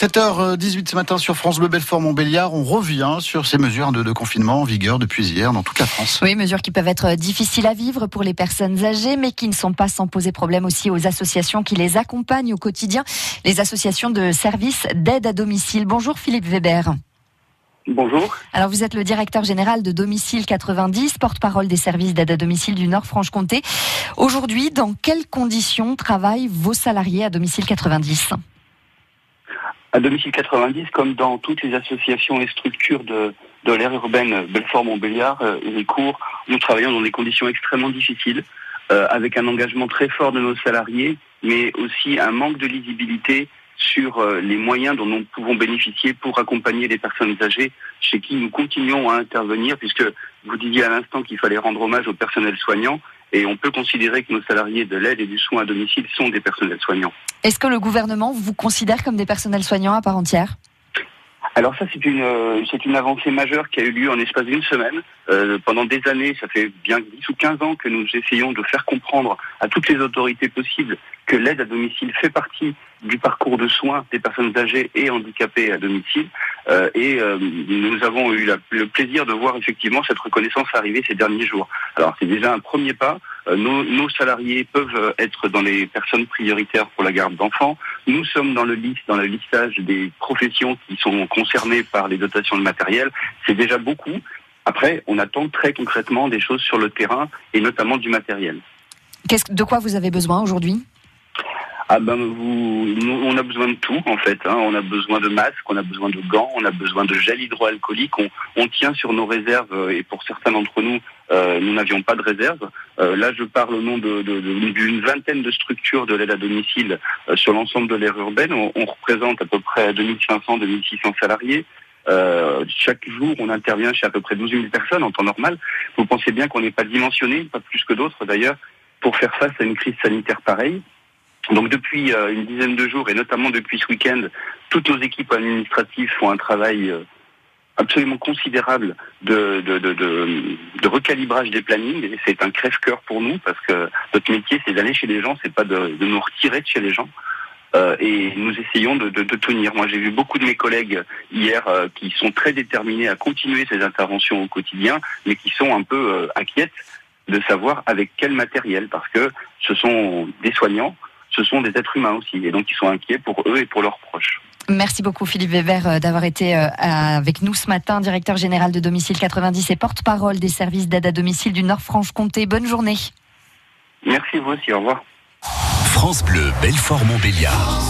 7h18 ce matin sur France Bleu Belfort Montbéliard. On revient sur ces mesures de, confinement en vigueur depuis hier dans toute la France. Oui, mesures qui peuvent être difficiles à vivre pour les personnes âgées, mais qui ne sont pas sans poser problème aussi aux associations qui les accompagnent au quotidien, les associations de services d'aide à domicile. Bonjour Philippe Weber. Bonjour. Alors vous êtes le directeur général de Domicile 90, porte-parole des services d'aide à domicile du Nord-Franche-Comté. Aujourd'hui, dans quelles conditions travaillent vos salariés à Domicile 90 À Domicile 90, comme dans toutes les associations et structures de, de l'ère urbaine Belfort-Montbéliard euh, et les cours, nous travaillons dans des conditions extrêmement difficiles, euh, avec un engagement très fort de nos salariés, mais aussi un manque de lisibilité sur euh, les moyens dont nous pouvons bénéficier pour accompagner les personnes âgées chez qui nous continuons à intervenir, puisque vous disiez à l'instant qu'il fallait rendre hommage au personnel soignant, et on peut considérer que nos salariés de l'aide et du soin à domicile sont des personnels soignants. Est-ce que le gouvernement vous considère comme des personnels soignants à part entière? Alors ça, c'est une, euh, une avancée majeure qui a eu lieu en espace d'une semaine. Euh, pendant des années, ça fait bien 10 ou 15 ans que nous essayons de faire comprendre à toutes les autorités possibles que l'aide à domicile fait partie du parcours de soins des personnes âgées et handicapées à domicile. Euh, et nous avons eu le plaisir de voir effectivement cette reconnaissance arriver ces derniers jours. Alors c'est déjà un premier pas. Euh, nos, salariés peuvent être dans les personnes prioritaires pour la garde d'enfants. Nous sommes dans le liste, dans le listage des professions qui sont concernées par les dotations de matériel. C'est déjà beaucoup. Après, on attend très concrètement des choses sur le terrain et notamment du matériel. de quoi vous avez besoin aujourd'hui? Ah ben vous, on a besoin de tout en fait. Hein. On a besoin de masques, on a besoin de gants, on a besoin de gel hydroalcoolique. On, on tient sur nos réserves euh, et pour certains d'entre nous, euh, nous n'avions pas de réserve. Euh, là, je parle au nom d'une de, vingtaine de structures de l'aide à domicile sur l'ensemble de l'aire urbaine. On, on, représente à peu près 2500-2600 salariés. chaque jour, on intervient chez à peu près 12 000 personnes en temps normal. Vous pensez bien qu'on n'est pas dimensionné, pas plus que d'autres d'ailleurs, pour faire face à une crise sanitaire pareille. Donc depuis euh, une dizaine de jours et notamment depuis ce week-end, toutes nos équipes administratives font un travail euh, absolument considérable de, de, recalibrage des plannings c'est un crève-cœur pour nous parce que notre métier c'est d'aller chez les gens, c'est pas de, nous retirer de chez les gens. Euh, et nous essayons de, tenir. Moi, j'ai vu beaucoup de mes collègues hier qui sont très déterminés à continuer ces interventions au quotidien, mais qui sont un peu inquiètes de savoir avec quel matériel, parce que ce sont des soignants, ce sont des êtres humains aussi, et donc ils sont inquiets pour eux et pour leurs proches. Merci beaucoup Philippe Weber euh, d'avoir été euh, avec nous ce matin, directeur général de Domicile 90 et porte-parole des services d'aide à domicile du Nord-Franche-Comté. Bonne journée. Merci vous aussi, au revoir. France Bleu, Belfort-Montbéliard.